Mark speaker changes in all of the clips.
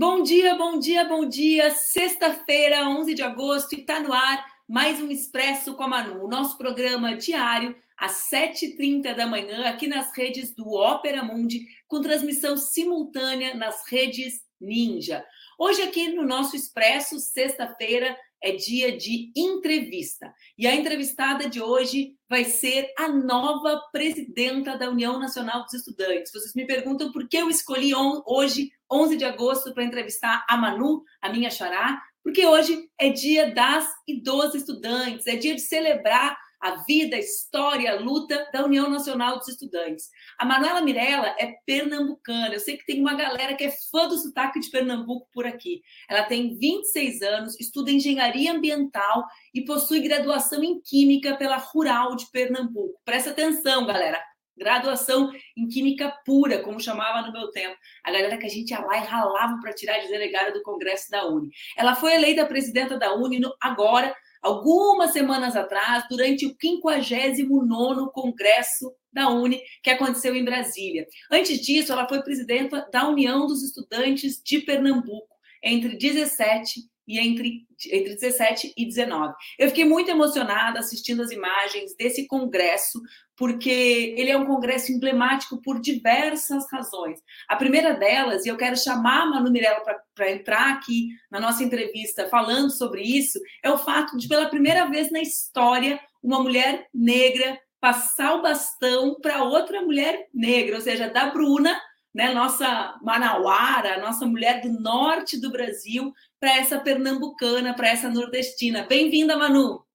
Speaker 1: Bom dia, bom dia, bom dia. Sexta-feira, 11 de agosto, e está no ar mais um Expresso com a Manu, o nosso programa diário às 7h30 da manhã, aqui nas redes do Ópera Mundi, com transmissão simultânea nas redes Ninja. Hoje, aqui no nosso Expresso, sexta-feira, é dia de entrevista. E a entrevistada de hoje vai ser a nova presidenta da União Nacional dos Estudantes. Vocês me perguntam por que eu escolhi hoje, 11 de agosto, para entrevistar a Manu, a minha xará, porque hoje é dia das e dos estudantes, é dia de celebrar a vida, a história, a luta da União Nacional dos Estudantes. A Manuela Mirella é pernambucana. Eu sei que tem uma galera que é fã do sotaque de Pernambuco por aqui. Ela tem 26 anos, estuda engenharia ambiental e possui graduação em química pela Rural de Pernambuco. Presta atenção, galera. Graduação em química pura, como chamava no meu tempo. A galera que a gente ia lá e ralava para tirar de delegada do Congresso da Uni. Ela foi eleita presidenta da Uni agora algumas semanas atrás, durante o 59º Congresso da Uni, que aconteceu em Brasília. Antes disso, ela foi presidenta da União dos Estudantes de Pernambuco, entre 17 e entre, entre 17 e 19. Eu fiquei muito emocionada assistindo as imagens desse congresso, porque ele é um congresso emblemático por diversas razões. A primeira delas, e eu quero chamar a Manu Mirella para entrar aqui na nossa entrevista falando sobre isso, é o fato de, pela primeira vez na história, uma mulher negra passar o bastão para outra mulher negra, ou seja, da Bruna né, nossa manauara, nossa mulher do norte do Brasil, para essa pernambucana, para essa nordestina. Bem-vinda, Manu!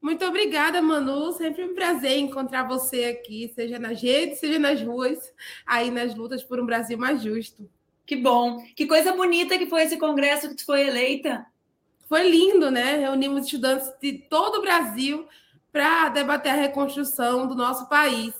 Speaker 2: Muito obrigada, Manu. Sempre um prazer encontrar você aqui, seja nas redes, seja nas ruas, aí nas lutas por um Brasil mais justo.
Speaker 1: Que bom! Que coisa bonita que foi esse congresso que tu foi eleita.
Speaker 2: Foi lindo, né? Reunimos estudantes de todo o Brasil para debater a reconstrução do nosso país.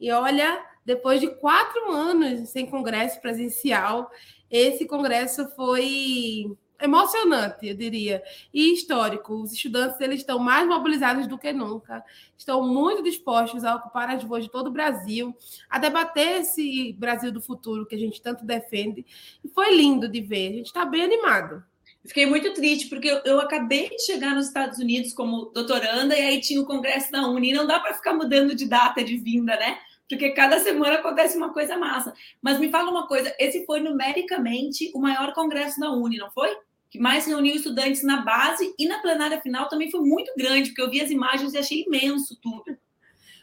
Speaker 2: E olha, depois de quatro anos sem congresso presencial, esse congresso foi emocionante, eu diria, e histórico. Os estudantes eles estão mais mobilizados do que nunca, estão muito dispostos a ocupar as ruas de todo o Brasil, a debater esse Brasil do futuro que a gente tanto defende. E foi lindo de ver, a gente está bem animado.
Speaker 1: Fiquei muito triste, porque eu, acabei de chegar nos Estados Unidos como doutoranda, e aí tinha o congresso da Uni, e não dá para ficar mudando de data de vinda, né? porque cada semana acontece uma coisa massa. Mas me fala uma coisa: esse foi numericamente o maior congresso da Uni, não foi? Que mais reuniu estudantes na base e na plenária final também foi muito grande, porque eu vi as imagens e achei imenso tudo.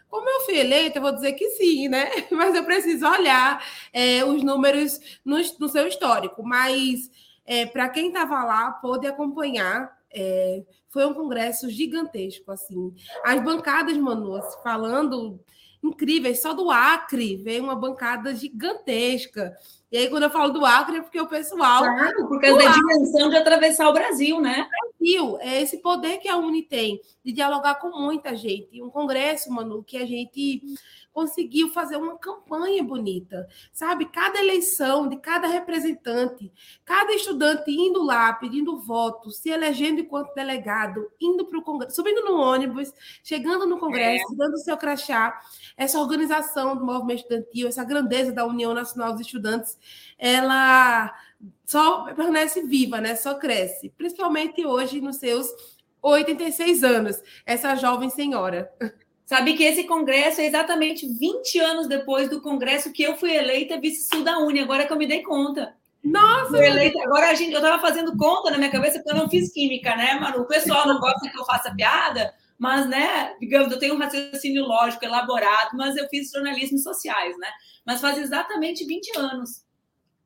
Speaker 2: Como eu fui eleita, eu vou dizer que sim, né? Mas eu preciso olhar é, os números no, no, seu histórico. Mas é, para quem estava lá, pôde acompanhar. É, foi um congresso gigantesco, assim. As bancadas, Manu, falando incríveis. Só do Acre veio uma bancada gigantesca. E aí, quando eu falo do Acre, é porque o pessoal.
Speaker 1: Claro, por causa da dimensão de atravessar o Brasil, né?
Speaker 2: É esse poder que a Uni tem de dialogar com muita gente. Um congresso, Manu, que a gente conseguiu fazer uma campanha bonita, sabe? Cada eleição de cada representante, cada estudante indo lá pedindo voto, se elegendo enquanto delegado, indo para o Congresso, subindo no ônibus, chegando no Congresso, é. dando seu crachá. Essa organização do movimento estudantil, essa grandeza da União Nacional dos Estudantes, ela só permanece viva, né? Só cresce, principalmente hoje nos seus 86 anos, essa jovem senhora.
Speaker 1: Sabe que esse congresso é exatamente 20 anos depois do congresso que eu fui eleita vice-sul da Uni, agora que eu me dei conta.
Speaker 2: Nossa!
Speaker 1: Eleita, agora a gente, eu estava fazendo conta na minha cabeça porque eu não fiz química, né, Manu? O pessoal não gosta que eu faça piada, mas, né, digamos, eu tenho um raciocínio lógico elaborado, mas eu fiz jornalismo sociais, né? Mas faz exatamente 20 anos.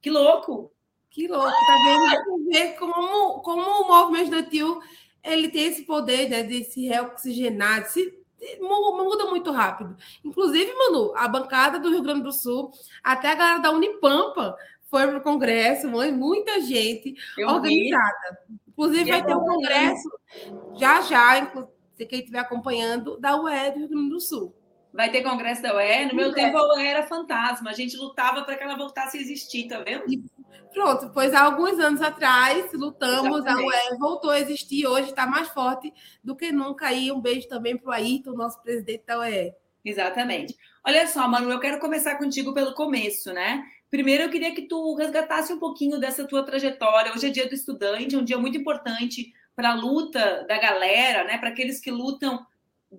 Speaker 1: Que louco!
Speaker 2: Que louco, tá vendo? ver como, como o movimento estudantil ele tem esse poder né, de se reoxigenar, de se muda muito rápido. Inclusive, Manu, a bancada do Rio Grande do Sul, até a galera da Unipampa foi para o Congresso, muita gente Eu organizada. Vi. Inclusive, vai ter um congresso já já, se quem estiver acompanhando, da UE do Rio Grande do Sul.
Speaker 1: Vai ter congresso da UE. No meu é. tempo, a UE era fantasma. A gente lutava para que ela voltasse a existir, tá vendo? E
Speaker 2: pronto, pois há alguns anos atrás lutamos, Exatamente. a UE voltou a existir, hoje está mais forte do que nunca. Aí um beijo também para o Ayrton, nosso presidente da UE.
Speaker 1: Exatamente. Olha só, Manu, eu quero começar contigo pelo começo, né? primeiro eu queria que tu resgatasse um pouquinho dessa tua trajetória. Hoje é dia do estudante, é um dia muito importante para a luta da galera, né? Para aqueles que lutam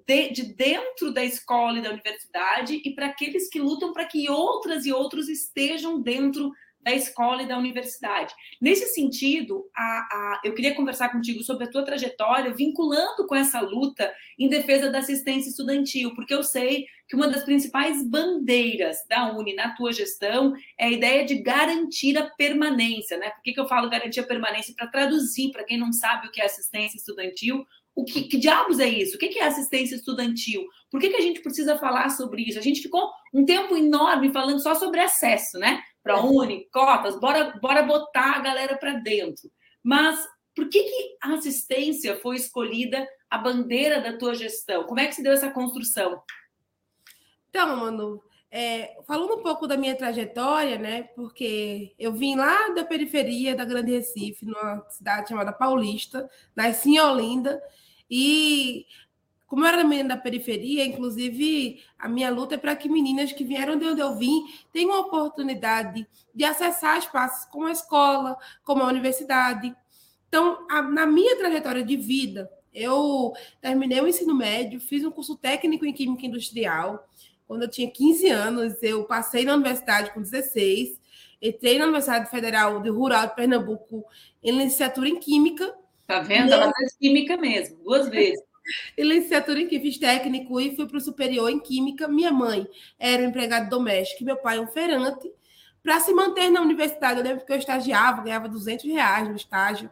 Speaker 1: de, de, dentro da escola e da universidade e para aqueles que lutam para que outras e outros estejam dentro da escola e da universidade. Nesse sentido, a, a, eu queria conversar contigo sobre a tua trajetória, vinculando com essa luta em defesa da assistência estudantil, porque eu sei que uma das principais bandeiras da Uni na tua gestão é a ideia de garantir a permanência. Né? Por que, que eu falo garantir a permanência? Para traduzir, para quem não sabe o que é assistência estudantil, o que, que, diabos é isso? O que, que é assistência estudantil? Por que, que a gente precisa falar sobre isso? A gente ficou um tempo enorme falando só sobre acesso, né? Para a Uni, cotas, bora, bora botar a galera para dentro. Mas por que, que a assistência foi escolhida a bandeira da tua gestão? Como é que se deu essa construção?
Speaker 2: Então, Manu, é, falando um pouco da minha trajetória, né? Porque eu vim lá da periferia da Grande Recife, numa cidade chamada Paulista, nasci em Olinda, e como eu era menina da periferia, inclusive a minha luta é para que meninas que vieram de onde eu vim tenham a oportunidade de acessar espaços como a escola, como a universidade. Então, a, na minha trajetória de vida, eu terminei o ensino médio, fiz um curso técnico em Química Industrial. Quando eu tinha 15 anos, eu passei na universidade com 16, entrei na Universidade Federal de Rural de Pernambuco em licenciatura em Química.
Speaker 1: Tá vendo? Ela fez Química mesmo, duas vezes
Speaker 2: e licenciatura em Química, fiz técnico e fui para o superior em Química. Minha mãe era um empregado doméstico e meu pai um feirante. Para se manter na universidade, eu lembro que eu estagiava, ganhava 200 reais no estágio.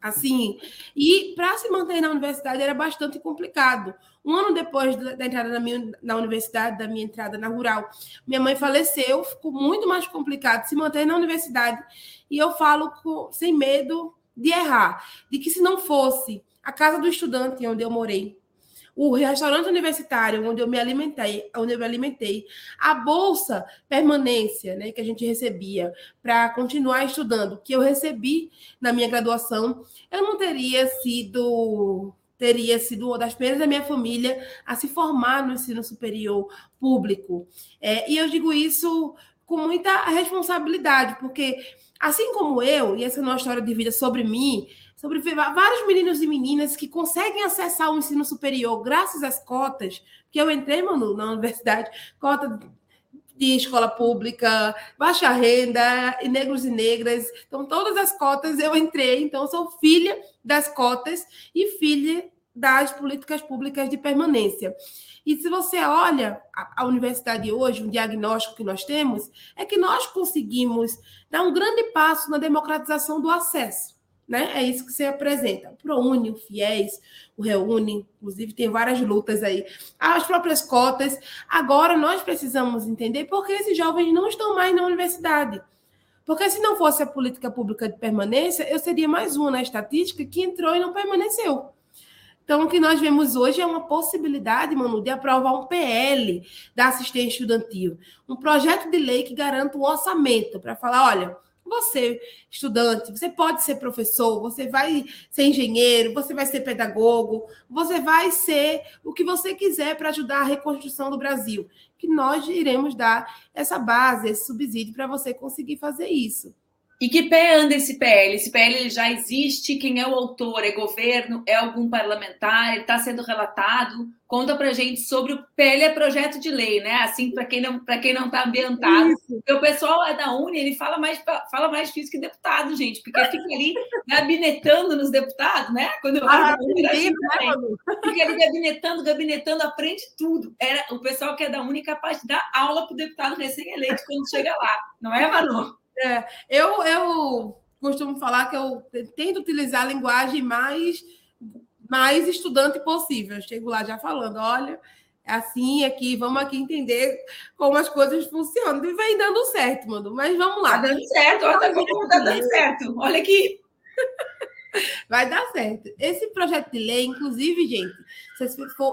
Speaker 2: Assim, e para se manter na universidade era bastante complicado. Um ano depois da entrada na, minha, na universidade, da minha entrada na rural, minha mãe faleceu, ficou muito mais complicado se manter na universidade. E eu falo com, sem medo de errar, de que se não fosse a casa do estudante onde eu morei, o restaurante universitário onde eu me alimentei, onde eu me alimentei, a bolsa permanência, né, que a gente recebia para continuar estudando, que eu recebi na minha graduação, eu não teria sido teria sido uma das primeiras da minha família a se formar no ensino superior público. É, e eu digo isso com muita responsabilidade, porque assim como eu, e essa é uma história de vida sobre mim, sobre vários meninos e meninas que conseguem acessar o ensino superior graças às cotas, que eu entrei, Manu, na universidade, cota de escola pública, baixa renda, e negros e negras. Então, todas as cotas eu entrei. Então, sou filha das cotas e filha das políticas públicas de permanência. E se você olha a, universidade hoje, um diagnóstico que nós temos, é que nós conseguimos dar um grande passo na democratização do acesso né? É isso que você apresenta. O ProUni, o FIES, o Reúne, inclusive tem várias lutas aí. As próprias cotas. Agora nós precisamos entender por que esses jovens não estão mais na universidade. Porque se não fosse a política pública de permanência, eu seria mais uma na estatística que entrou e não permaneceu. Então, o que nós vemos hoje é uma possibilidade, Manu, de aprovar um PL da assistência estudantil, um projeto de lei que garanta um orçamento para falar, olha, você, estudante, você pode ser professor, você vai ser engenheiro, você vai ser pedagogo, você vai ser o que você quiser para ajudar a reconstrução do Brasil. Que nós iremos dar essa base, esse subsídio para você conseguir fazer isso.
Speaker 1: E que pé anda esse PL? Esse PL já existe? Quem é o autor? É governo? É algum parlamentar? Ele está sendo relatado? Conta para gente sobre o PL, é projeto de lei, né? Assim, para quem não para quem não está ambientado. Porque o pessoal é da Uni, ele fala mais, fala mais difícil que deputado, gente, porque fica ali gabinetando nos deputados, né? Quando eu ah, Uni, né, fica ali gabinetando, gabinetando, aprende tudo. Era o pessoal que é da Uni capaz de dar aula para o deputado recém-eleito quando chega lá, não é, Manu?
Speaker 2: É, eu, eu costumo falar que eu tento utilizar a linguagem mais, mais estudante possível. Eu chego lá já falando, olha, é assim aqui, vamos aqui entender como as coisas funcionam. E vem dando certo, mano. Mas vamos lá.
Speaker 1: Tá dando certo, olha, tá, tá dando certo. Olha aqui.
Speaker 2: Vai dar certo. Esse projeto de lei, inclusive, gente,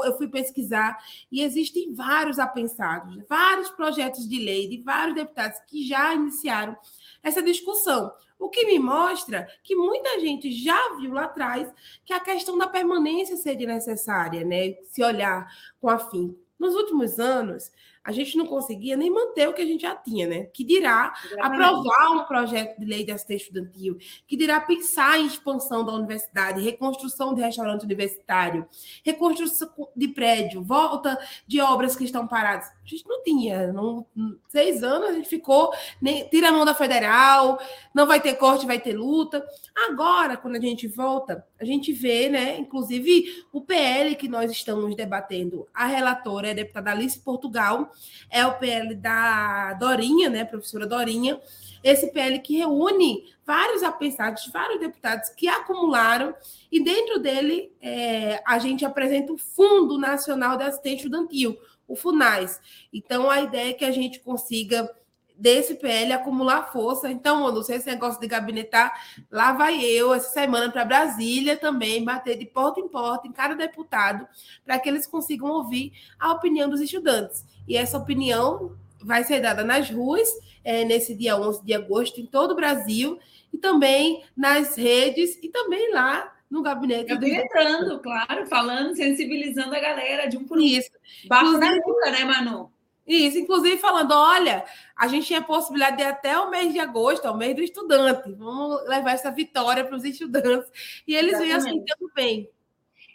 Speaker 2: eu fui pesquisar e existem vários apensados, vários projetos de lei de vários deputados que já iniciaram essa discussão. O que me mostra que muita gente já viu lá atrás que a questão da permanência seria necessária, né? Se olhar com afinco. Nos últimos anos, a gente não conseguia nem manter o que a gente já tinha, né? Que dirá Exatamente. aprovar um projeto de lei de assistência estudantil, que dirá pensar em expansão da universidade, reconstrução de restaurante universitário, reconstrução de prédio, volta de obras que estão paradas. A gente não tinha. Não, seis anos a gente ficou, nem, tira a mão da federal, não vai ter corte, vai ter luta. Agora, quando a gente volta, a gente vê, né? Inclusive, o PL que nós estamos debatendo, a relatora é a deputada Alice Portugal, é o PL da Dorinha, né, professora Dorinha, esse PL que reúne vários apensados, vários deputados que acumularam, e dentro dele é, a gente apresenta o Fundo Nacional de Assistência Estudantil, o FUNAIS. Então, a ideia é que a gente consiga desse PL acumular força. Então, não sei esse negócio de gabinetar, lá vai eu essa semana para Brasília também, bater de porta em porta em cada deputado, para que eles consigam ouvir a opinião dos estudantes. E essa opinião vai ser dada nas ruas, é, nesse dia 11 de agosto, em todo o Brasil, e também nas redes, e também lá no gabinete.
Speaker 1: Gabinetando, do... claro, falando, sensibilizando a galera de um por um. Isso. Barco na nuca, né, Manu?
Speaker 2: Isso, inclusive falando, olha, a gente tinha a possibilidade de até o mês de agosto, ao mês do estudante. Vamos levar essa vitória para os estudantes. E eles vêm aceitando bem.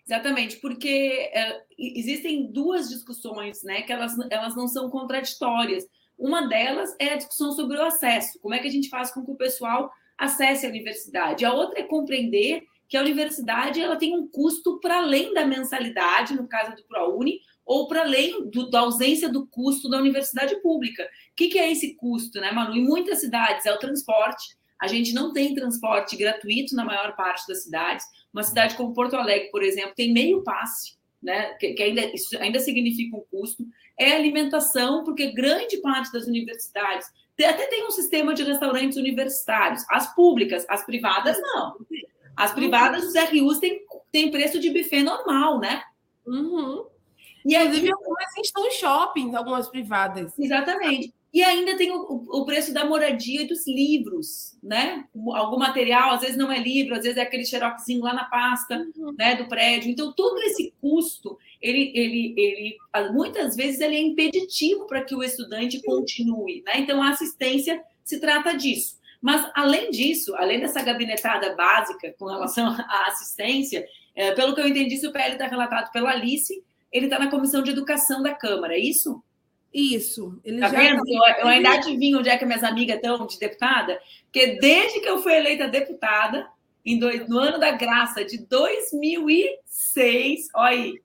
Speaker 1: Exatamente, porque é, existem duas discussões, né, que elas, elas não são contraditórias. Uma delas é a discussão sobre o acesso. Como é que a gente faz com que o pessoal acesse a universidade? A outra é compreender que a universidade ela tem um custo para além da mensalidade, no caso do ProUni, ou para além do, da ausência do custo da universidade pública. O que, que, é esse custo, né, Manu? Em muitas cidades é o transporte. A gente não tem transporte gratuito na maior parte das cidades. Uma cidade como Porto Alegre, por exemplo, tem meio passe, né? Que, que ainda, isso ainda significa um custo. É alimentação, porque grande parte das universidades até tem um sistema de restaurantes universitários, as públicas, as privadas não. As privadas, os RUs têm, têm preço de buffet normal, né?
Speaker 2: Uhum. E Inclusive, aí, algumas estão em shoppings, algumas privadas.
Speaker 1: Exatamente. E ainda tem o, o, preço da moradia e dos livros, né? Algum material, às vezes não é livro, às vezes é aquele xeroxinho lá na pasta uhum. né, do prédio. Então, todo esse custo, ele, ele, ele muitas vezes ele é impeditivo para que o estudante continue. Né? Então, a assistência se trata disso. Mas, além disso, além dessa gabinetada básica com relação à assistência, é, pelo que eu entendi, se o PL está relatado pela Alice, ele está na comissão de educação da Câmara, é isso?
Speaker 2: Isso.
Speaker 1: Ele tá já vendo? Tá... Eu, eu, ainda adivinho onde é que minhas amigas estão de deputada, porque desde que eu fui eleita deputada, em dois, no ano da graça de 2006, olha aí,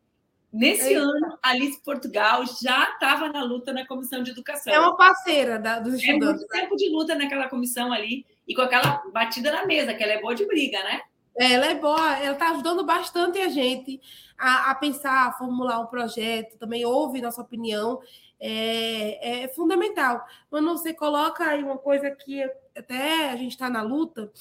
Speaker 1: nesse Eita. ano, Alice Portugal já estava na luta na comissão de educação.
Speaker 2: É uma parceira da, dos
Speaker 1: estudantes. É muito tempo de luta naquela comissão ali, e com aquela batida na mesa, que ela é boa de briga, né?
Speaker 2: Ela é boa, ela está ajudando bastante a gente a, a, pensar, a formular um projeto, também ouve nossa opinião, é, é fundamental. Quando você coloca aí uma coisa que até a gente está na luta,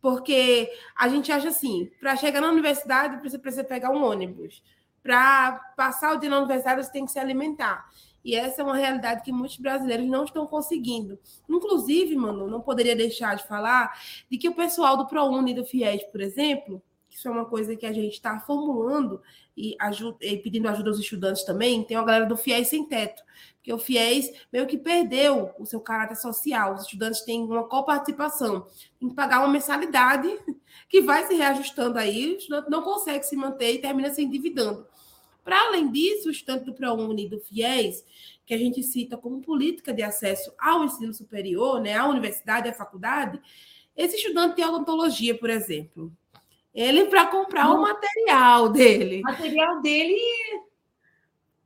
Speaker 2: porque a gente acha assim, para chegar na universidade, você precisa pegar um ônibus. Para passar o dia na universidade, você tem que se alimentar. E essa é uma realidade que muitos brasileiros não estão conseguindo. Inclusive, mano, não poderia deixar de falar de que o pessoal do ProUni do FIES, por exemplo, isso é uma coisa que a gente está formulando e, e, pedindo ajuda aos estudantes também, tem uma galera do FIES sem teto, porque o FIES meio que perdeu o seu caráter social. Os estudantes têm uma coparticipação, tem que pagar uma mensalidade que vai se reajustando aí, o estudante não consegue se manter e termina se endividando. Para além disso, o estudante do ProUni e do FIES, que a gente cita como política de acesso ao ensino superior, né, à universidade, à faculdade, esse estudante de odontologia, por exemplo, ele para comprar não. o material dele.
Speaker 1: O material dele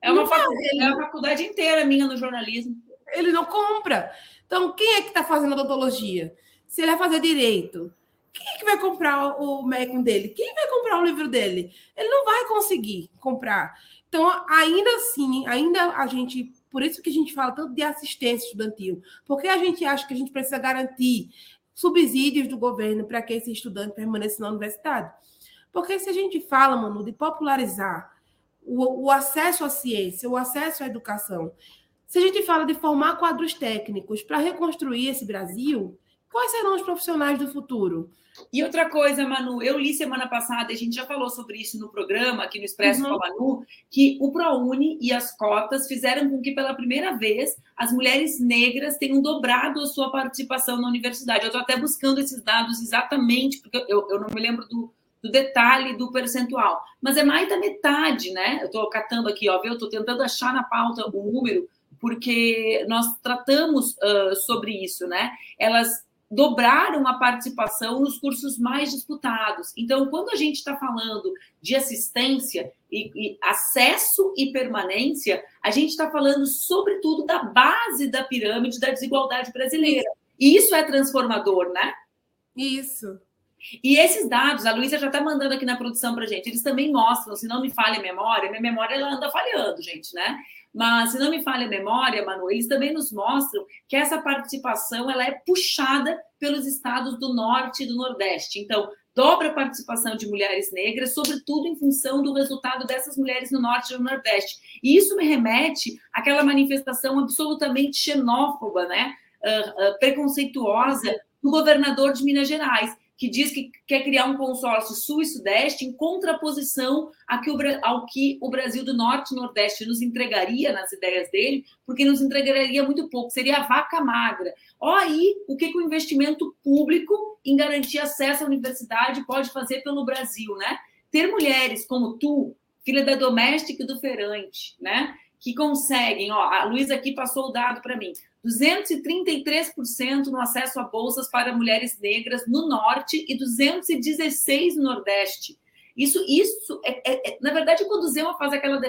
Speaker 1: é uma, faculdade, é uma faculdade inteira minha no jornalismo.
Speaker 2: Ele não compra. Então, quem é que está fazendo odontologia? Se ele vai fazer direito, quem é que vai comprar o Maicon dele? Quem vai comprar o livro dele? Ele não vai conseguir comprar. Então, ainda assim, ainda a gente. Por isso que a gente fala tanto de assistência estudantil. Porque a gente acha que a gente precisa garantir subsídios do governo para que esse estudante permaneça na universidade. Porque se a gente fala, mano, de popularizar o, o acesso à ciência, o acesso à educação, se a gente fala de formar quadros técnicos para reconstruir esse Brasil, quais serão os profissionais do futuro?
Speaker 1: E outra coisa, Manu, eu li semana passada, a gente já falou sobre isso no programa, aqui no Expresso uhum. com a Manu, que o ProUni e as cotas fizeram com que, pela primeira vez, as mulheres negras tenham dobrado a sua participação na universidade. Eu estou até buscando esses dados exatamente, porque eu, eu não me lembro do, do detalhe do percentual, mas é mais da metade, né? Eu estou catando aqui, ó, eu estou tentando achar na pauta o número, porque nós tratamos uh, sobre isso, né? Elas dobraram a participação nos cursos mais disputados. Então, quando a gente está falando de assistência e, e, acesso e permanência, a gente está falando, sobretudo, da base da pirâmide da desigualdade brasileira. E isso é transformador, né?
Speaker 2: Isso.
Speaker 1: E esses dados, a Luísa já está mandando aqui na produção para gente, eles também mostram, se não me falha a memória, minha memória ela anda falhando, gente, né? Mas, se não me falha a memória, Manu, eles também nos mostram que essa participação ela é puxada pelos estados do Norte e do Nordeste. Então, dobra a participação de mulheres negras, sobretudo em função do resultado dessas mulheres no Norte e no Nordeste. E isso me remete àquela manifestação absolutamente xenófoba, né? Uh, uh, preconceituosa do governador de Minas Gerais que diz que quer criar um consórcio sul e sudeste em contraposição ao que o Brasil do Norte e Nordeste nos entregaria nas ideias dele, porque nos entregaria muito pouco, seria a vaca magra. Olha aí o que, que o investimento público em garantir acesso à universidade pode fazer pelo Brasil, né? Ter mulheres como tu, filha da doméstica e do feirante, né? Que conseguem, ó, a Luísa aqui passou o dado para mim, 233% no acesso a bolsas para mulheres negras no norte e 216 no nordeste. Isso, isso é, é, é, na verdade, quando o Zema faz aquela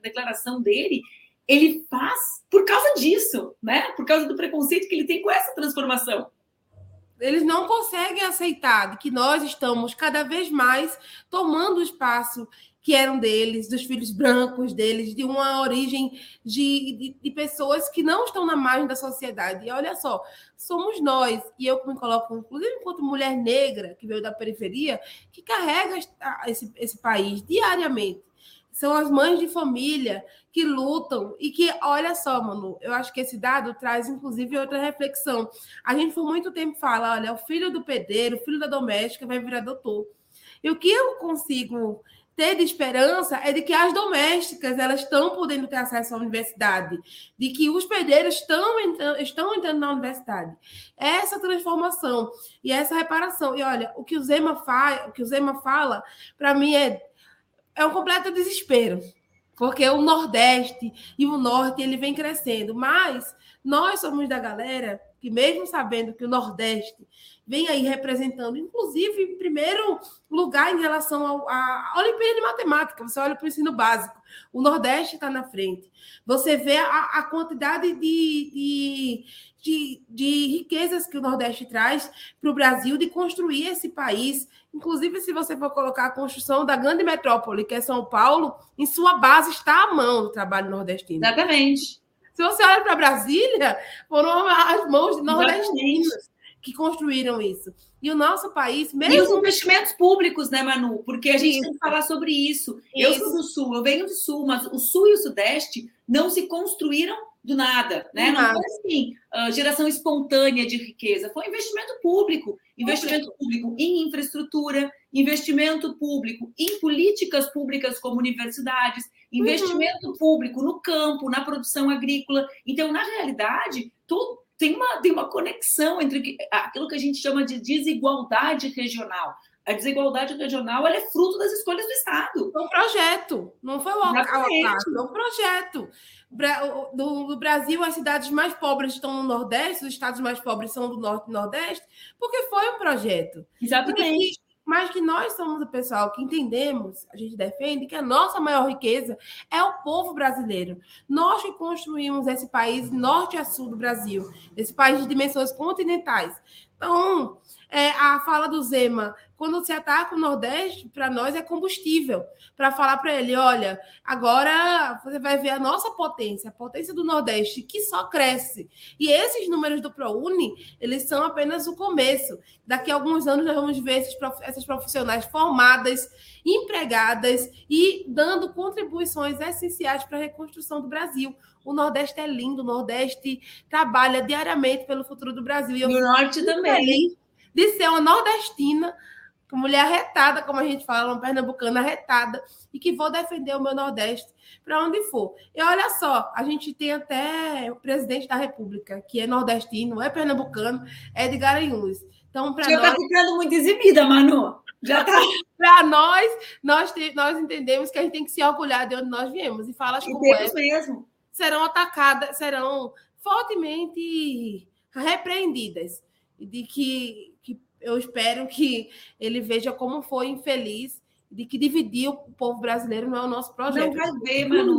Speaker 1: declaração dele, ele faz por causa disso, né? Por causa do preconceito que ele tem com essa transformação.
Speaker 2: Eles não conseguem aceitar que nós estamos cada vez mais tomando espaço que eram deles, dos filhos brancos deles, de uma origem de, de, de, pessoas que não estão na margem da sociedade. E olha só, somos nós, e eu me coloco, inclusive enquanto mulher negra, que veio da periferia, que carrega esse, esse país diariamente. São as mães de família que lutam e que, olha só, mano, eu acho que esse dado traz, inclusive, outra reflexão. A gente, por muito tempo, fala: olha, o filho do pedreiro, o filho da doméstica vai virar doutor. E o que eu consigo ter de esperança é de que as domésticas elas estão podendo ter acesso à universidade, de que os pedreiros estão entrando, estão entrando na universidade. Essa transformação e essa reparação. E olha, o que o Zema o que o Zema fala, para mim é é um completo desespero, porque o Nordeste e o Norte ele vem crescendo, mas nós somos da galera que mesmo sabendo que o Nordeste vem aí representando, inclusive, em primeiro lugar em relação à Olimpíada de Matemática. Você olha para o ensino básico, o Nordeste está na frente. Você vê a, a quantidade de, de, de, de, riquezas que o Nordeste traz para o Brasil, de construir esse país. Inclusive, se você for colocar a construção da grande metrópole, que é São Paulo, em sua base está a mão do trabalho nordestino.
Speaker 1: Exatamente.
Speaker 2: Se você olha para Brasília, foram as mãos de nordestinos que construíram isso. E o nosso país, mesmo.
Speaker 1: E os investimentos públicos, né, Manu? Porque a gente isso. tem que falar sobre isso. isso. Eu sou do Sul, eu venho do Sul, mas o Sul e o Sudeste não se construíram do nada, né? Não foi assim, uh, geração espontânea de riqueza, foi investimento público, investimento público em infraestrutura, investimento público em políticas públicas como universidades, investimento uhum. público no campo, na produção agrícola. Então, na realidade, tudo, tem uma, tem uma conexão entre aquilo que a gente chama de desigualdade regional. A desigualdade regional é fruto das escolhas do Estado.
Speaker 2: É um projeto, não foi o local, é um projeto. Do, Brasil, as cidades mais pobres estão no Nordeste, os estados mais pobres são do Norte e Nordeste, porque foi um projeto.
Speaker 1: Exatamente
Speaker 2: mas que nós somos o pessoal que entendemos, a gente defende que a nossa maior riqueza é o povo brasileiro. Nós que construímos esse país norte a sul do Brasil, esse país de dimensões continentais. Então, é, a fala do Zema, quando se ataca o Nordeste, para nós é combustível, para falar para ele, olha, agora você vai ver a nossa potência, a potência do Nordeste, que só cresce. E esses números do ProUni, eles são apenas o começo. Daqui a alguns anos nós vamos ver esses, essas profissionais formadas, empregadas e dando contribuições essenciais para a reconstrução do Brasil. O Nordeste é lindo, o Nordeste trabalha diariamente pelo futuro do Brasil.
Speaker 1: E o Norte também.
Speaker 2: De ser uma nordestina, mulher arretada, como a gente fala, uma pernambucana arretada, e que vou defender o meu Nordeste para onde for. E olha só, a gente tem até o presidente da República, que é nordestino, é pernambucano, é de Garanhuns. Então, para
Speaker 1: Já está ficando muito exibida, Manu. Já está.
Speaker 2: para nós, nós, nós entendemos que a gente tem que se orgulhar de onde nós viemos. E falas como essa
Speaker 1: mesmo.
Speaker 2: Serão atacadas, serão fortemente repreendidas. De que, que eu espero que ele veja como foi infeliz, de que dividir o povo brasileiro não é o nosso projeto.
Speaker 1: Não vai ver, Manu.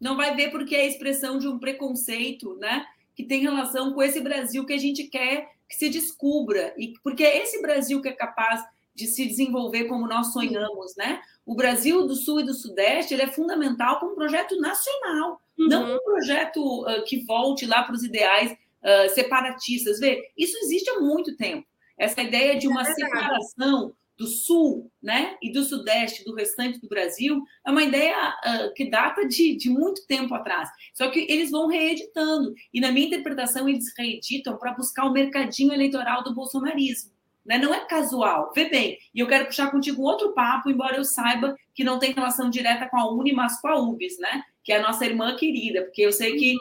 Speaker 1: Não vai ver porque é a expressão de um preconceito, né? Que tem relação com esse Brasil que a gente quer que se descubra, e porque é esse Brasil que é capaz de se desenvolver como nós sonhamos, né? O Brasil do Sul e do Sudeste ele é fundamental como um projeto nacional, uhum. não um projeto uh, que volte lá para os ideais uh, separatistas. Vê, isso existe há muito tempo. Essa ideia de uma é separação do Sul né, e do Sudeste, do restante do Brasil, é uma ideia uh, que data de, de muito tempo atrás. Só que eles vão reeditando. E, na minha interpretação, eles reeditam para buscar o mercadinho eleitoral do bolsonarismo. Né? Não é casual. Vê bem, e eu quero puxar contigo outro papo, embora eu saiba que não tem relação direta com a Uni, mas com a UBS, né? que é a nossa irmã querida, porque eu sei que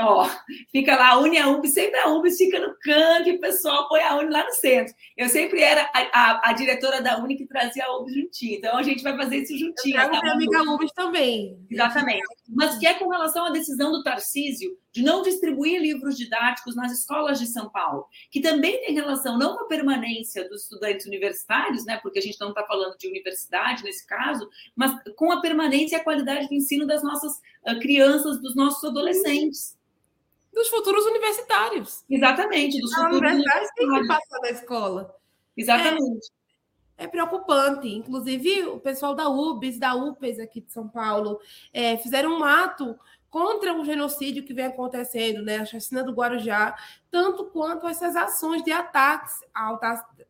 Speaker 1: Ó, fica lá a Uni a UB, sempre a UB fica no canto o pessoal põe a Uni lá no centro. Eu sempre era a, a, a diretora da Uni que trazia a UB juntinho. Então a gente vai fazer isso juntinho.
Speaker 2: Eu trago tá? amiga UB também.
Speaker 1: Exatamente. Mas que é com relação à decisão do Tarcísio de não distribuir livros didáticos nas escolas de São Paulo, que também tem relação não com a permanência dos estudantes universitários, né, porque a gente não está falando de universidade nesse caso, mas com a permanência e a qualidade do ensino das nossas crianças, dos nossos adolescentes
Speaker 2: dos futuros universitários.
Speaker 1: Exatamente, dos futuros
Speaker 2: universitários. tem que passar na escola.
Speaker 1: Exatamente.
Speaker 2: É, é, preocupante. Inclusive, o pessoal da UBS, da UPES aqui de São Paulo, é, fizeram um ato contra o genocídio que vem acontecendo, né? a chacina do Guarujá, tanto quanto essas ações de ataques à,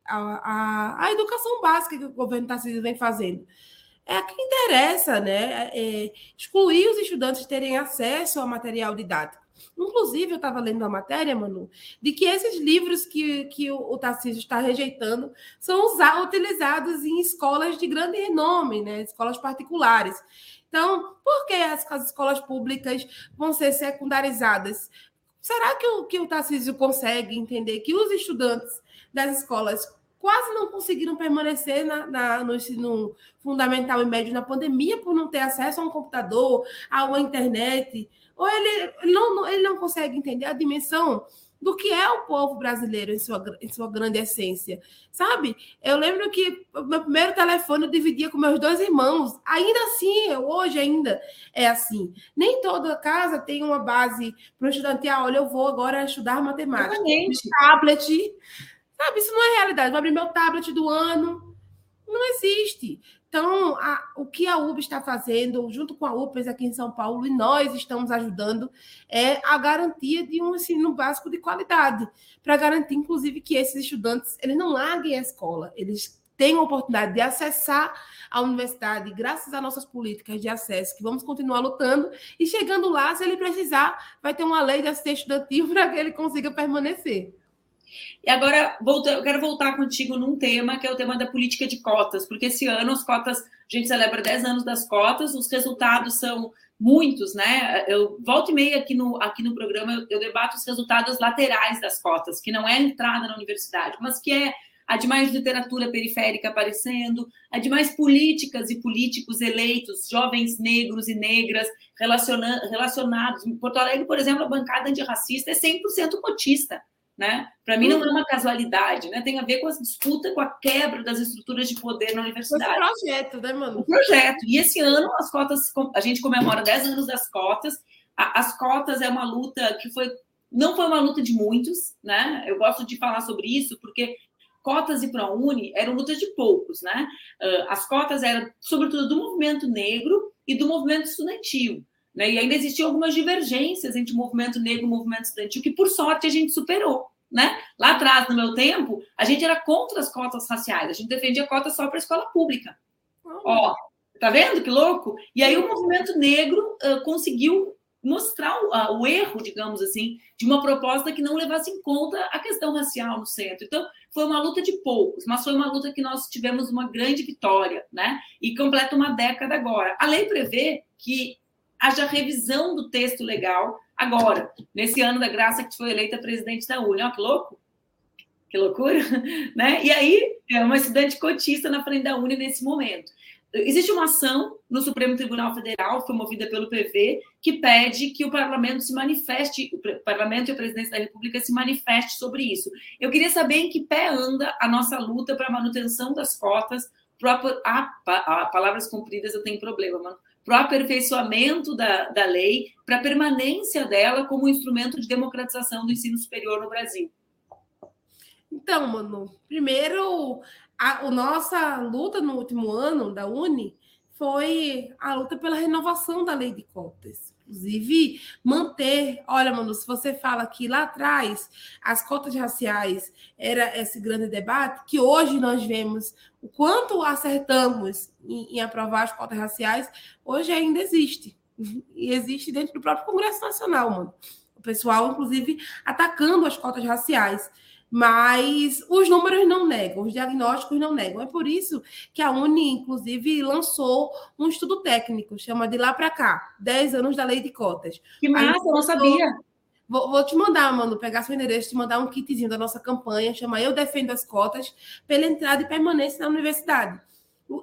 Speaker 2: à, à educação básica que o governo Tarcísio vem fazendo. É a que interessa, né? É, excluir os estudantes de terem acesso ao material didático. Inclusive, eu estava lendo a matéria, Manu, de que esses livros que, que o, o Tarcísio está rejeitando são usados, utilizados em escolas de grande renome, né? escolas particulares. Então, por que as, as escolas públicas vão ser secundarizadas? Será que o, que o Tarcísio consegue entender que os estudantes das escolas quase não conseguiram permanecer na, na, no ensino fundamental e médio na pandemia por não ter acesso a um computador, a uma internet? Ou ele, não, ele não consegue entender a dimensão do que é o povo brasileiro em sua, em sua grande essência, sabe? Eu lembro que o meu primeiro telefone eu dividia com meus dois irmãos. Ainda assim, hoje ainda é assim. Nem toda casa tem uma base para o estudante. Ah, olha, eu vou agora estudar matemática.
Speaker 1: Exatamente.
Speaker 2: Tablet. Sabe, isso não é realidade. Vou abrir meu tablet do ano. Não existe. Então, a, o que a UB está fazendo, junto com a UPES aqui em São Paulo, e nós estamos ajudando, é a garantia de um ensino básico de qualidade, para garantir, inclusive, que esses estudantes eles não larguem a escola, eles tenham a oportunidade de acessar a universidade, graças às nossas políticas de acesso, que vamos continuar lutando, e chegando lá, se ele precisar, vai ter uma lei de assistência estudantil para que ele consiga permanecer.
Speaker 1: E agora eu quero voltar contigo num tema que é o tema da política de cotas, porque esse ano as cotas, a gente celebra 10 anos das cotas, os resultados são muitos, né? Eu volto e meia aqui no, aqui no programa, eu, eu debato os resultados laterais das cotas, que não é a entrada na universidade, mas que é a de mais literatura periférica aparecendo, a de mais políticas e políticos eleitos, jovens negros e negras relacionados. Em Porto Alegre, por exemplo, a bancada antirracista é 100% cotista né? Para mim não é uma casualidade, né? Tem a ver com a disputa, com a quebra das estruturas de poder na universidade.
Speaker 2: O projeto, né, mano?
Speaker 1: O projeto. E esse ano as cotas, a gente comemora 10 anos das cotas. As cotas é uma luta que foi não foi uma luta de muitos, né? Eu gosto de falar sobre isso porque cotas e ProUni eram lutas de poucos, né? As cotas eram sobretudo do movimento negro e do movimento estudantil. Né? E ainda existiam algumas divergências entre o movimento negro e o movimento estudantil, que por sorte a gente superou. Né? Lá atrás, no meu tempo, a gente era contra as cotas raciais, a gente defendia cotas só para a escola pública. Oh. Ó, tá vendo que louco? E aí o movimento negro uh, conseguiu mostrar o, o, erro, digamos assim, de uma proposta que não levasse em conta a questão racial no centro. Então, foi uma luta de poucos, mas foi uma luta que nós tivemos uma grande vitória, né? E completa uma década agora. A lei prevê que haja revisão do texto legal agora, nesse ano da graça que foi eleita presidente da UNE. Olha que louco! Que loucura, né? E aí, é uma estudante cotista na frente da UNE nesse momento. Existe uma ação no Supremo Tribunal Federal, foi movida pelo PV, que pede que o parlamento se manifeste, o parlamento e a presidência da República se manifeste sobre isso. Eu queria saber em que pé anda a nossa luta para a manutenção das cotas, para a, a, palavras compridas eu tenho problema, mano, para o aperfeiçoamento da, da lei, para a permanência dela como instrumento de democratização do ensino superior no Brasil.
Speaker 2: Então, Manu, primeiro a, a nossa luta no último ano da Uni foi a luta pela renovação da lei de cotas. Inclusive, manter. Olha, Manu, se você fala que lá atrás as cotas raciais era esse grande debate, que hoje nós vemos o quanto acertamos em, em aprovar as cotas raciais, hoje ainda existe. E existe dentro do próprio Congresso Nacional, mano. O pessoal, inclusive, atacando as cotas raciais mas os números não negam, os diagnósticos não negam. É por isso que a Uni, inclusive, lançou um estudo técnico, chama de lá para cá, 10 anos da lei de cotas.
Speaker 1: Que massa, eu não sabia.
Speaker 2: Vou, vou, te mandar, mano, pegar seu endereço, te mandar um kitzinho da nossa campanha, chama Eu Defendo as Cotas, pela entrada e permanência na universidade.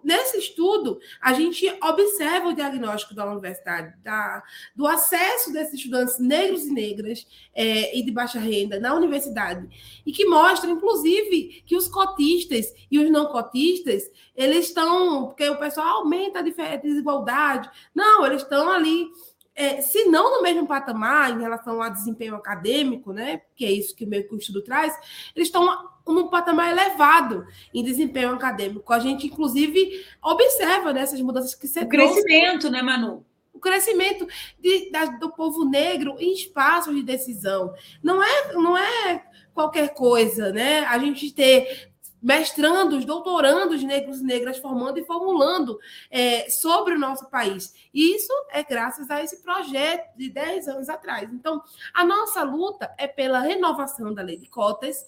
Speaker 2: Nesse estudo, a gente observa o diagnóstico da universidade, da, do acesso desses estudantes negros e negras é, e de baixa renda na universidade, e que mostra, inclusive, que os cotistas e os não cotistas, eles estão, porque o pessoal aumenta a desigualdade, não, eles estão ali é, se não no mesmo patamar em relação ao desempenho acadêmico, né, que é isso que o meu estudo traz, eles estão num patamar elevado em desempenho acadêmico. A gente, inclusive, observa nessas né, mudanças que você
Speaker 1: O crescimento, né, Manu?
Speaker 2: O crescimento de, da, do povo negro em espaços de decisão. Não é, não é qualquer coisa, né? A gente ter mestrandos, doutorandos negros e negras formando e formulando é, sobre o nosso país. E isso é graças a esse projeto de 10 anos atrás. Então, a nossa luta é pela renovação da lei de cotas,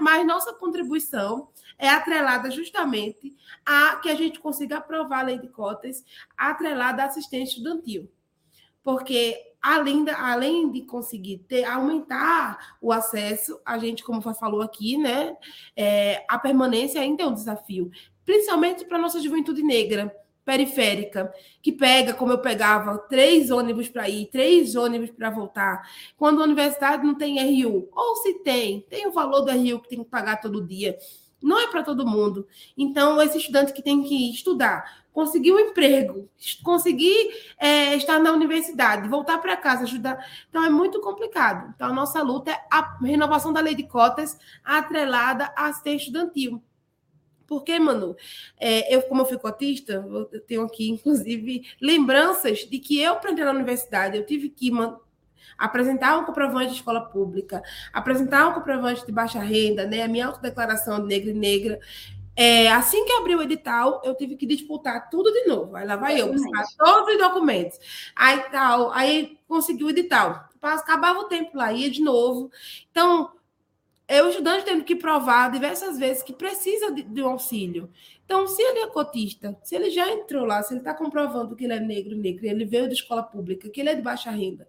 Speaker 2: mas nossa contribuição é atrelada justamente a que a gente consiga aprovar a lei de cotas atrelada à assistência estudantil. Porque além, da, além de conseguir ter, aumentar o acesso, a gente, como falou aqui, né, é, a permanência ainda é um desafio, principalmente para a nossa juventude negra periférica, que pega, como eu pegava, três ônibus para ir, três ônibus para voltar, quando a universidade não tem RU, ou se tem, tem o valor do RU que tem que pagar todo dia. Não é para todo mundo. Então, esse estudante que tem que estudar, conseguir um emprego, conseguir é, estar na universidade, voltar para casa, ajudar. Então, é muito complicado. Então, a nossa luta é a renovação da lei de cotas atrelada à assistência estudantil. Porque, Manu, é, eu, como eu fui cotista, eu tenho aqui, inclusive, lembranças de que eu, para entrar na universidade, eu tive que apresentar um comprovante de escola pública, apresentar um comprovante de baixa renda, né, a minha autodeclaração de negra e negra, é, assim que abriu o edital, eu tive que disputar tudo de novo. Aí lá vai eu, buscar todos os documentos. Aí tal, aí consegui o edital. Acabava o tempo lá, ia de novo. Então, o estudante tendo que provar diversas vezes que precisa de, de um auxílio. Então, se ele é cotista, se ele já entrou lá, se ele está comprovando que ele é negro, negro, ele veio da escola pública, que ele é de baixa renda,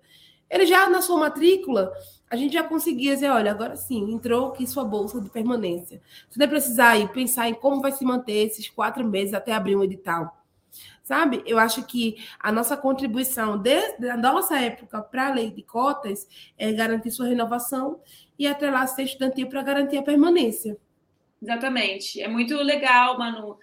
Speaker 2: ele já na sua matrícula a gente já conseguia dizer, olha, agora sim, entrou aqui sua bolsa de permanência. Você vai precisar ir pensar em como vai se manter esses quatro meses até abrir um edital. Sabe? Eu acho que a nossa contribuição desde a nossa época para a lei de cotas é garantir sua renovação e atrelar ser estudantil para garantir a permanência.
Speaker 1: Exatamente. É muito legal, Manu,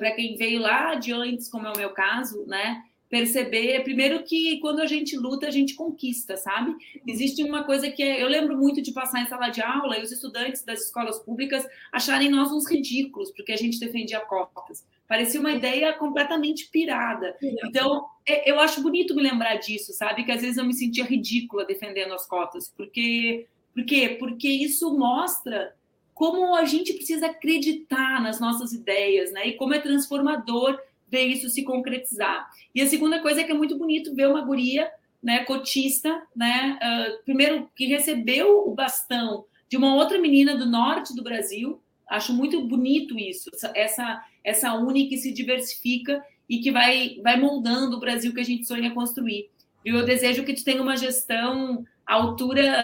Speaker 1: para quem veio lá de antes, como é o meu caso, né? Perceber, primeiro que quando a gente luta, a gente conquista, sabe? Existe uma coisa que é, eu lembro muito de passar em sala de aula e os estudantes das escolas públicas acharem nós uns ridículos, porque a gente defendia cotas. Parecia uma ideia completamente pirada. Então, é, eu acho bonito me lembrar disso, sabe? Que às vezes eu me sentia ridícula defendendo as cotas, porque por quê? Porque isso mostra como a gente precisa acreditar nas nossas ideias, né? E como é transformador ver isso se concretizar. E a segunda coisa é que é muito bonito ver uma guria né, cotista, né, uh, primeiro que recebeu o bastão de uma outra menina do norte do Brasil. Acho muito bonito isso, essa essa uni que se diversifica e que vai vai moldando o Brasil que a gente sonha construir. E eu desejo que tu tenha uma gestão à altura,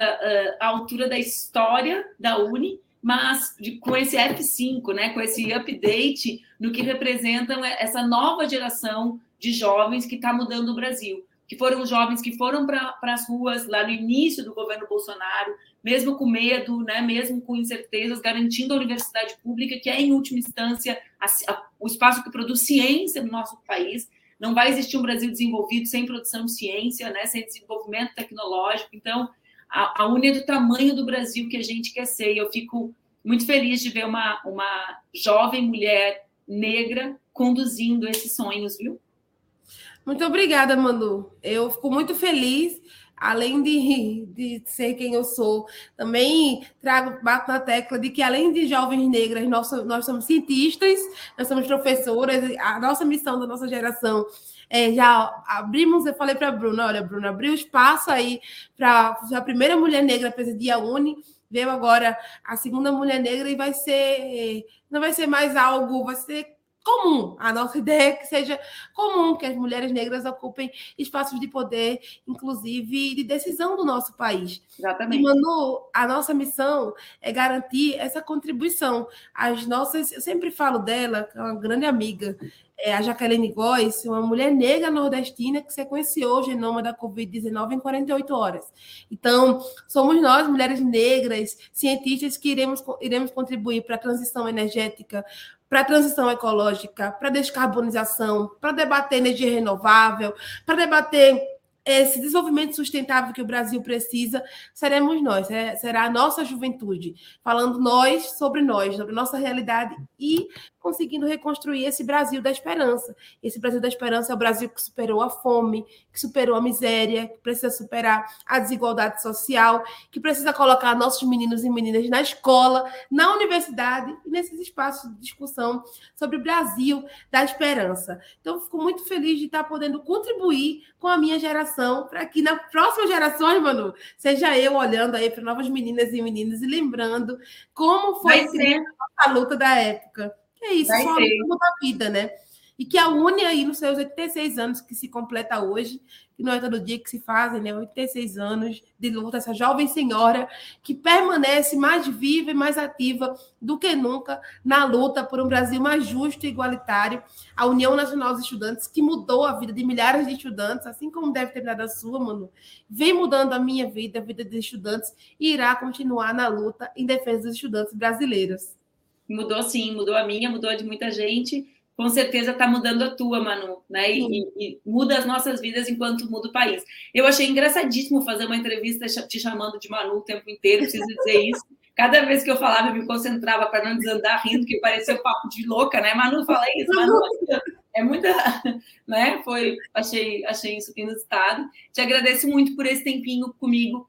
Speaker 1: à altura da história da Uni, mas de, com esse F5, né, com esse update no que representam essa nova geração de jovens que está mudando o Brasil que foram os jovens que foram para as ruas lá no início do governo Bolsonaro, mesmo com medo, né, mesmo com incertezas, garantindo a universidade pública, que é, em última instância, a, a, o espaço que produz ciência no nosso país. Não vai existir um Brasil desenvolvido sem produção de ciência, né, sem desenvolvimento tecnológico. Então, a, a Uni é do tamanho do Brasil que a gente quer ser. E eu fico muito feliz de ver uma, uma jovem mulher negra conduzindo esses sonhos, viu?
Speaker 2: Muito obrigada, Manu. Eu fico muito feliz, além de, de ser quem eu sou, também trago, bato na tecla de que, além de jovens negras, nós, nós somos cientistas, nós somos professoras, a nossa missão da nossa geração é, já abrimos, eu falei para a Bruna, olha, Bruna, abriu espaço aí para a primeira mulher negra presidir a Uni, veio agora a segunda mulher negra e vai ser, não vai ser mais algo, vai ser comum. A nossa ideia é que seja comum que as mulheres negras ocupem espaços de poder, inclusive de decisão do nosso país.
Speaker 1: Exatamente.
Speaker 2: E, Manu, a nossa missão é garantir essa contribuição. As nossas, eu sempre falo dela, que é uma grande amiga, é a Jaqueline Góes, uma mulher negra nordestina que sequenciou o genoma da Covid-19 em 48 horas. Então, somos nós, mulheres negras, cientistas, que iremos, iremos contribuir para a transição energética, para a transição ecológica, para a descarbonização, para debater energia renovável, para debater esse desenvolvimento sustentável que o Brasil precisa, seremos nós, é, será a nossa juventude, falando nós sobre nós, sobre nossa realidade e conseguindo reconstruir esse Brasil da esperança. Esse Brasil da esperança é o Brasil que superou a fome, que superou a miséria, que precisa superar a desigualdade social, que precisa colocar nossos meninos e meninas na escola, na universidade e nesses espaços de discussão sobre o Brasil da esperança. Então, fico muito feliz de estar podendo contribuir com a minha geração para que na próxima geração, Manu, seja eu olhando aí para novas meninas e meninos e lembrando como foi a luta da época. É isso, Vai só a luta da vida, né? E que a une aí nos seus 86 anos que se completa hoje, que não é todo dia que se fazem, né? 86 anos de luta, essa jovem senhora que permanece mais viva e mais ativa do que nunca na luta por um Brasil mais justo e igualitário. A União Nacional dos Estudantes, que mudou a vida de milhares de estudantes, assim como deve ter mudado a sua, Manu, vem mudando a minha vida, a vida dos estudantes, e irá continuar na luta em defesa dos estudantes brasileiros.
Speaker 1: Mudou sim, mudou a minha, mudou a de muita gente. Com certeza está mudando a tua, Manu, né? E, e, muda as nossas vidas enquanto muda o país. Eu achei engraçadíssimo fazer uma entrevista te chamando de Manu o tempo inteiro, preciso dizer isso. Cada vez que eu falava, eu me concentrava para não desandar rindo, que parecia um papo de louca, né? Manu, fala isso, Manu, é muita, né? Foi, achei, achei isso inusitado. Te agradeço muito por esse tempinho comigo,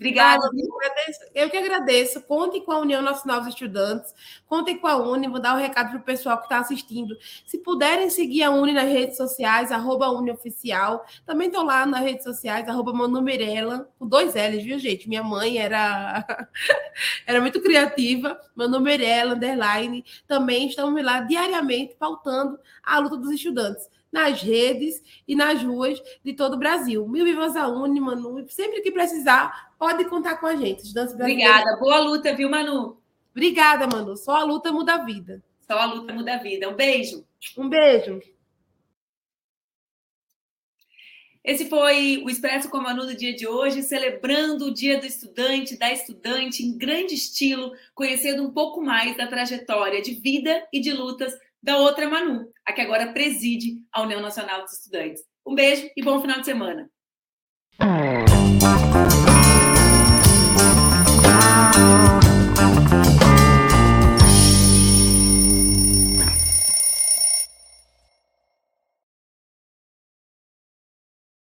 Speaker 1: Obrigada.
Speaker 2: Ah, eu, agradeço, eu que agradeço. Contem com a União Nacional dos Estudantes, contem com a Uni. Vou dar um recado para o pessoal que está assistindo. Se puderem seguir a Uni nas redes sociais, arroba Unioficial. Também estou lá nas redes sociais, arroba Manu Mirella, com dois L's, viu, gente? Minha mãe era, era muito criativa. Manu Mirella, underline. Também estamos lá diariamente pautando a luta dos estudantes nas redes e nas ruas de todo o Brasil. Mil vivas a Uni, Manu. Sempre que precisar, pode contar com a gente.
Speaker 1: Obrigada. Boa luta, viu, Manu?
Speaker 2: Obrigada, Manu. Só a luta muda a vida.
Speaker 1: Só a luta muda a vida. Um beijo.
Speaker 2: Um beijo.
Speaker 1: Esse foi o Expresso com a Manu do dia de hoje, celebrando o Dia do Estudante, da Estudante, em grande estilo, conhecendo um pouco mais da trajetória de vida e de lutas da outra Manu, a que agora preside a União Nacional dos Estudantes. Um beijo e bom final de semana.